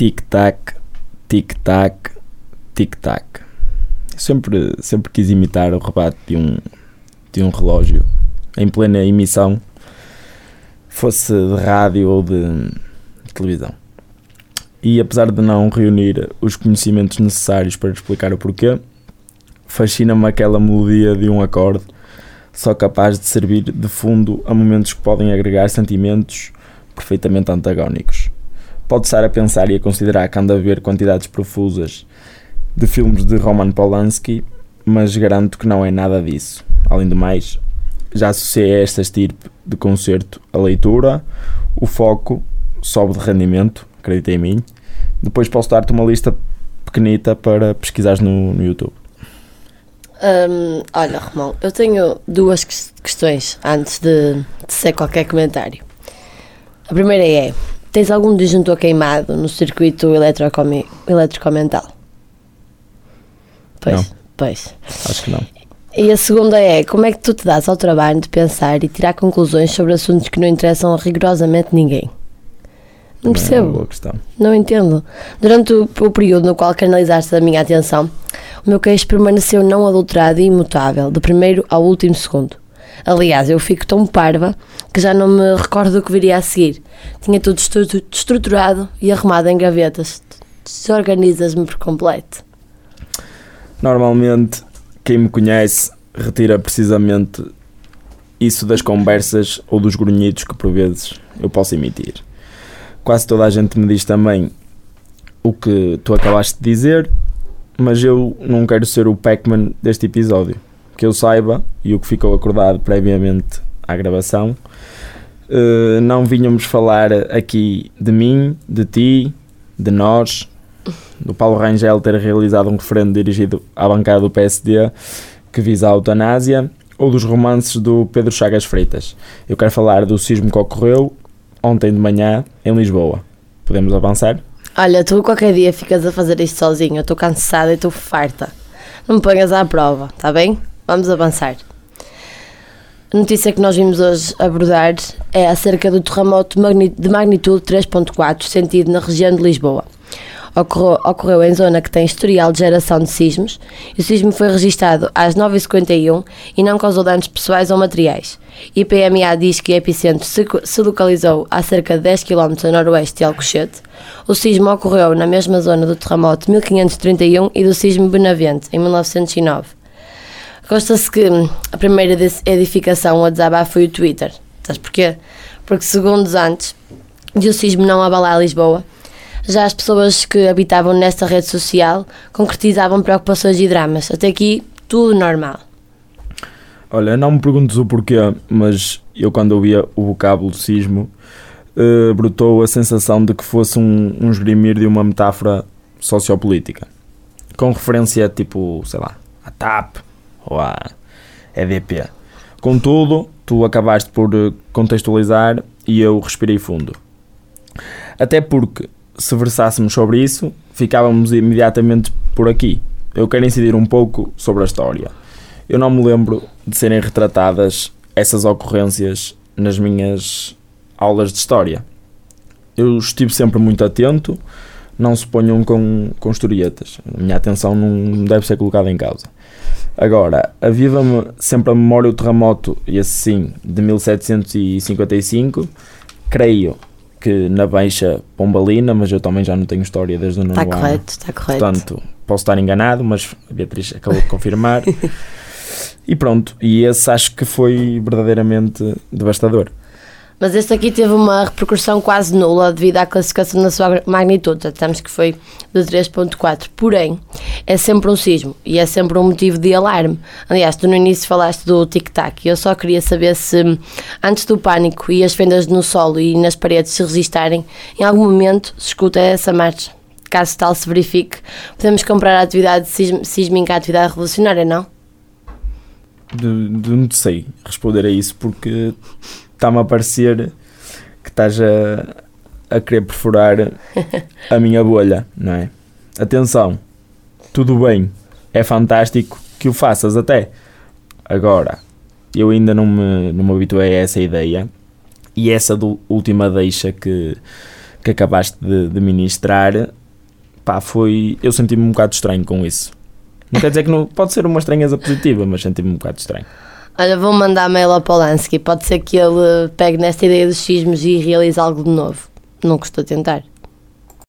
Tic-tac, tic-tac, tic-tac. Sempre, sempre quis imitar o rebate de um, de um relógio em plena emissão, fosse de rádio ou de, televisão. E apesar de não reunir os conhecimentos necessários para explicar o porquê, fascina-me aquela melodia de um acorde só capaz de servir de fundo a momentos que podem agregar sentimentos perfeitamente antagónicos. Pode estar a pensar e a considerar que anda a ver quantidades profusas de filmes de Roman Polanski, mas garanto que não é nada disso. Além do mais, já associei esta estirpe de concerto a leitura, o foco sobe de rendimento, acredita em mim. Depois posso dar-te uma lista pequenita para pesquisares no, no YouTube. Hum, olha, Romão, eu tenho duas questões antes de, de ser qualquer comentário. A primeira é: tens algum disjuntor queimado no circuito eletrocomental? Pois, Não. pois. Acho que não. E a segunda é: como é que tu te dás ao trabalho de pensar e tirar conclusões sobre assuntos que não interessam a rigorosamente ninguém? Não É percebo. questão. Não entendo. Durante o, o período no qual canalizaste a minha atenção, o meu queixo permaneceu não adulterado e imutável, do primeiro ao último segundo. Aliás, eu fico tão parva que já não me recordo do que viria a seguir. Tinha tudo estru- estruturado e arrumado em gavetas. Desorganizas-me por completo. Normalmente, quem me conhece retira precisamente isso das conversas ou dos grunhidos que por vezes eu posso emitir. Quase toda a gente me diz também o que tu acabaste de dizer, mas eu não quero ser o Pac-Man deste episódio. Que eu saiba, e o que ficou acordado previamente à gravação, eh, não vinhamos falar aqui de mim, de ti, de nós, do Paulo Rangel ter realizado um referendo dirigido à bancada do PSD que visa a eutanásia, ou dos romances do Pedro Chagas Freitas. Eu quero falar do sismo que ocorreu ontem de manhã em Lisboa. Podemos avançar? Olha, tu qualquer dia ficas a fazer isto sozinho. Eu estou cansada e estou farta. Não me ponhas à prova, tá bem? Vamos avançar. A notícia que nós vimos hoje abordar é acerca do terremoto de magnitude 3.4 sentido na região de Lisboa. Ocorreu, ocorreu em zona que tem historial de geração de sismos e o sismo foi registado às 9h51 e não causou danos pessoais ou materiais. IPMA diz que o epicentro se, se localizou a cerca de 10 km a noroeste de Alcochete. O sismo ocorreu na mesma zona do terremoto de 1531 e do sismo Benavente, em 1909. Consta-se que hum, a primeira edificação a desabar foi o Twitter. Sabes porquê? Porque segundos antes de o sismo não abalar Lisboa, já as pessoas que habitavam nesta rede social concretizavam preocupações e dramas. Até aqui, tudo normal. Olha, não me perguntes o porquê, mas eu quando ouvia o vocábulo sismo, eh, brotou a sensação de que fosse um, um esgrimir de uma metáfora sociopolítica. Com referência tipo, sei lá, à TAP ou à EDP. Contudo, tu acabaste por eh, contextualizar e eu respirei fundo. Até porque, se versássemos sobre isso, ficávamos imediatamente por aqui. Eu quero incidir um pouco sobre a história. Eu não me lembro de serem retratadas essas ocorrências nas minhas aulas de história. Eu estive sempre muito atento, não se ponham com, com historietas. A minha atenção não deve ser colocada em causa. Agora, aviva-me sempre a memória o terremoto, e esse sim, de 1755. Creio que na Baixa Pombalina, mas eu também já não tenho história desde o nono Está ano. correto, está correto. Portanto, posso estar enganado, mas a Beatriz acabou de confirmar. e pronto, e esse acho que foi verdadeiramente devastador. Mas este aqui teve uma repercussão quase nula devido à classificação da sua magnitude. Já Estamos que foi de 3.4. Porém, é sempre um sismo e é sempre um motivo de alarme. Aliás, tu no início falaste do tic-tac e eu só queria saber se antes do pânico e as fendas no solo e nas paredes se registarem, em algum momento se escuta essa marcha. Caso tal se verifique, podemos comprar a atividade sísmica à atividade revolucionária, não? De, de não sei responder a isso porque está-me a parecer que estás a, a querer perfurar a minha bolha, não é? Atenção, tudo bem, é fantástico que o faças até. Agora, eu ainda não me, não me habituei a essa ideia e essa do, última deixa que, que acabaste de, de ministrar, pá, foi. Eu senti-me um bocado estranho com isso. Não quer dizer que não. Pode ser uma estranheza positiva, mas senti-me um bocado estranho. Olha, vou mandar mail ao Polanski. Pode ser que ele pegue nesta ideia dos sismos e realize algo de novo. Não custou tentar.